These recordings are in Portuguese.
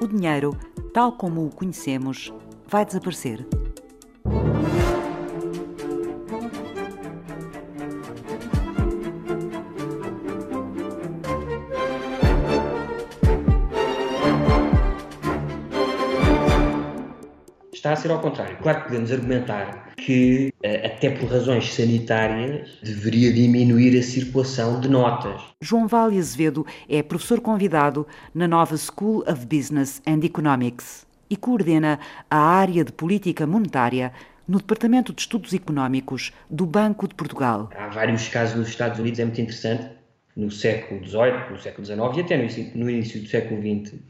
o dinheiro, tal como o conhecemos, vai desaparecer. Está a ser ao contrário. Claro que podemos argumentar que, eh, até por razões sanitárias, deveria diminuir a circulação de notas. João Vale Azevedo é professor convidado na nova School of Business and Economics e coordena a área de política monetária no Departamento de Estudos Económicos do Banco de Portugal. Há vários casos nos Estados Unidos, é muito interessante, no século XVIII, no século XIX e até no início do século XX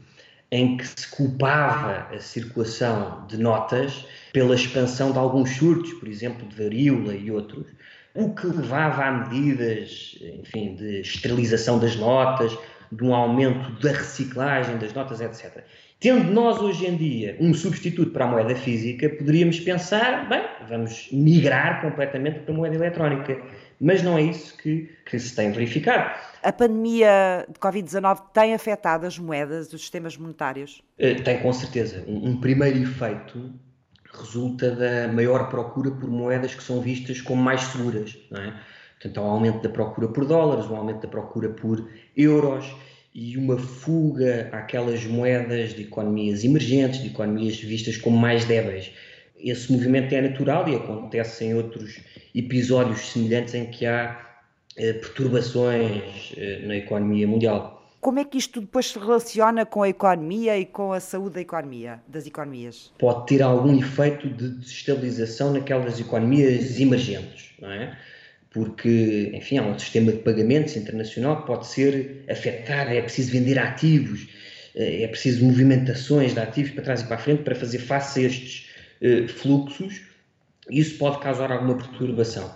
em que se culpava a circulação de notas pela expansão de alguns surtos, por exemplo, de varíola e outros, o que levava a medidas, enfim, de esterilização das notas, de um aumento da reciclagem das notas, etc. Tendo nós hoje em dia um substituto para a moeda física, poderíamos pensar, bem, vamos migrar completamente para a moeda eletrónica. Mas não é isso que, que se tem verificado. A pandemia de Covid-19 tem afetado as moedas, os sistemas monetários? Eh, tem, com certeza. Um, um primeiro efeito resulta da maior procura por moedas que são vistas como mais seguras. Não é? Portanto, há um aumento da procura por dólares, um aumento da procura por euros e uma fuga àquelas moedas de economias emergentes, de economias vistas como mais débeis. Esse movimento é natural e acontece em outros episódios semelhantes em que há eh, perturbações eh, na economia mundial. Como é que isto depois se relaciona com a economia e com a saúde da economia, das economias? Pode ter algum efeito de desestabilização naquelas economias emergentes, não é? Porque, enfim, há um sistema de pagamentos internacional que pode ser afetado, é preciso vender ativos, eh, é preciso movimentações de ativos para trás e para a frente para fazer face a estes uh, fluxos. Isso pode causar alguma perturbação.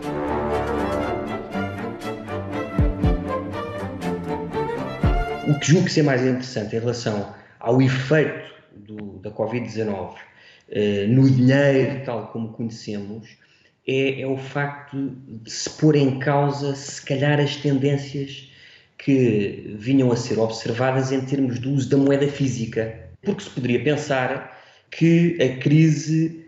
O que julgo ser mais interessante em relação ao efeito do, da Covid-19 eh, no dinheiro, tal como conhecemos, é, é, o facto de se pôr em causa, se calhar, as tendências que vinham a ser observadas em termos do uso da moeda física. Porque se poderia pensar que a crise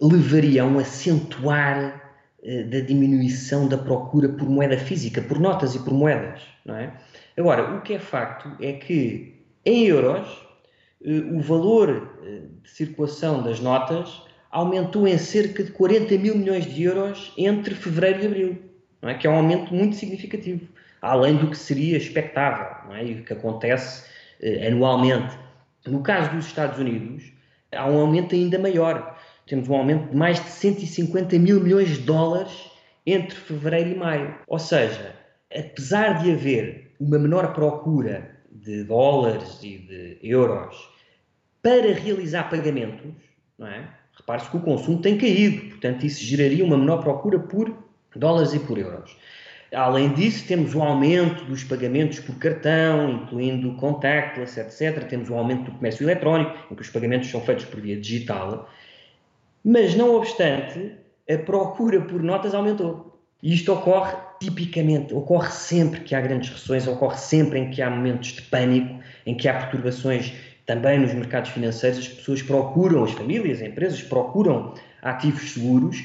levaria a um acentuar eh, da diminuição da procura por moeda física, por notas e por moedas, não é? Agora, o que é facto é que em euros eh, o valor eh, de circulação das notas aumentou em cerca de 40 mil milhões de euros entre fevereiro e abril, não é? que é um aumento muito significativo, além do que seria expectável não é? e que acontece anualmente. No caso dos Estados Unidos, há um aumento ainda maior. Temos um aumento de mais de 150 mil milhões de dólares entre fevereiro e maio. Ou seja, apesar de haver uma menor procura de dólares e de euros para realizar pagamentos, não é? Repare-se que o consumo tem caído, portanto, isso geraria uma menor procura por dólares e por euros. Além disso, temos o aumento dos pagamentos por cartão, incluindo contactless, etc. Temos o aumento do comércio eletrónico, em que os pagamentos são feitos por via digital. Mas, não obstante, a procura por notas aumentou. E isto ocorre tipicamente, ocorre sempre que há grandes recessões, ocorre sempre em que há momentos de pânico, em que há perturbações também nos mercados financeiros, as pessoas procuram, as famílias, as empresas procuram ativos seguros.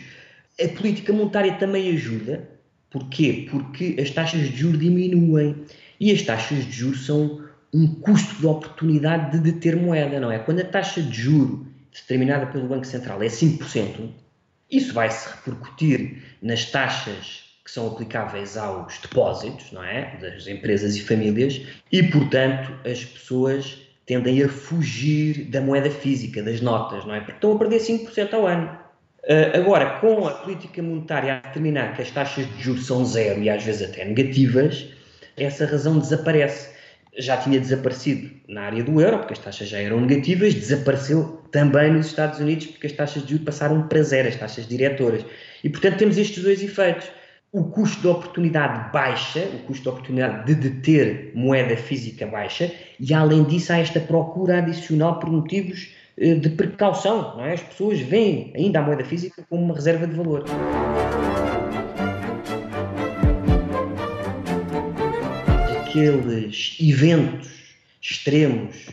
A política monetária também ajuda. Porquê? Porque as taxas de juros diminuem. E as taxas de juros são um custo de oportunidade de deter moeda, não é? Quando a taxa de juro determinada pelo Banco Central é 5%, isso vai se repercutir nas taxas que são aplicáveis aos depósitos, não é? Das empresas e famílias, e, portanto, as pessoas tendem a fugir da moeda física, das notas, não é? Porque estão a perder 5% ao ano. Uh, agora, com a política monetária a determinar que as taxas de juros são zero e às vezes até negativas, essa razão desaparece. Já tinha desaparecido na área do euro, porque as taxas já eram negativas, desapareceu também nos Estados Unidos, porque as taxas de juros passaram para zero, as taxas diretoras. E, portanto, temos estes dois efeitos. O custo de oportunidade baixa, o custo de oportunidade de deter moeda física baixa, e além disso há esta procura adicional por motivos eh, de precaução. Não é? As pessoas veem ainda a moeda física como uma reserva de valor. Aqueles eventos extremos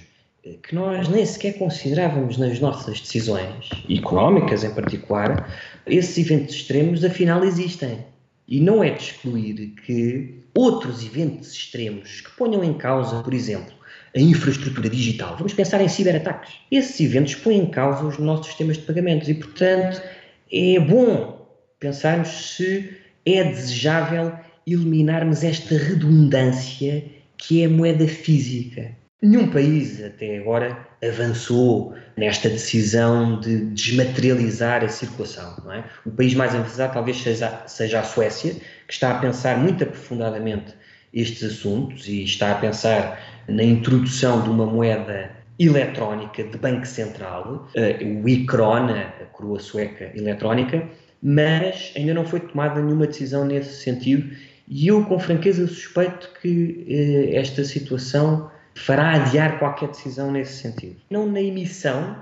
que nós nem sequer considerávamos nas nossas decisões, económicas em particular, esses eventos extremos afinal existem. E não é de excluir que outros eventos extremos que ponham em causa, por exemplo, a infraestrutura digital, vamos pensar em ciberataques. Esses eventos põem em causa os nossos sistemas de pagamentos e, portanto, é bom pensarmos se é desejável eliminarmos esta redundância que é a moeda física. Nenhum país até agora avançou nesta decisão de desmaterializar a circulação. É? O país mais avançado talvez seja a Suécia, que está a pensar muito aprofundadamente estes assuntos e está a pensar na introdução de uma moeda eletrónica de Banco Central, eh, o ICRON, a coroa sueca eletrónica, mas ainda não foi tomada nenhuma decisão nesse sentido e eu, com franqueza, suspeito que eh, esta situação fará adiar qualquer decisão nesse sentido. Não na emissão,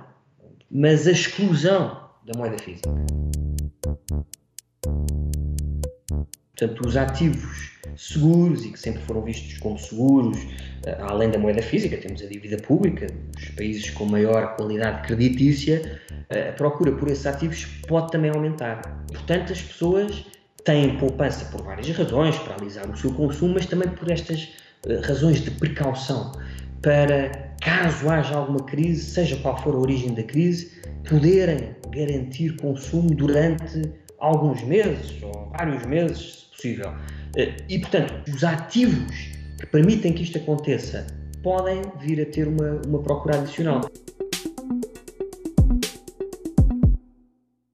mas a exclusão da moeda física. Portanto, os ativos seguros e que sempre foram vistos como seguros, eh, além da moeda física, temos a dívida pública, os países com maior qualidade creditícia, eh, a procura por esses ativos pode também aumentar. Portanto, as pessoas têm poupança por várias razões, para alisar o seu consumo, mas também por estas uh, razões de precaução, para caso haja alguma crise, seja qual for a origem da crise, poderem garantir consumo durante alguns meses ou vários meses, se possível. Uh, e, portanto, os ativos que permitem que isto aconteça podem vir a ter uma, uma procura adicional.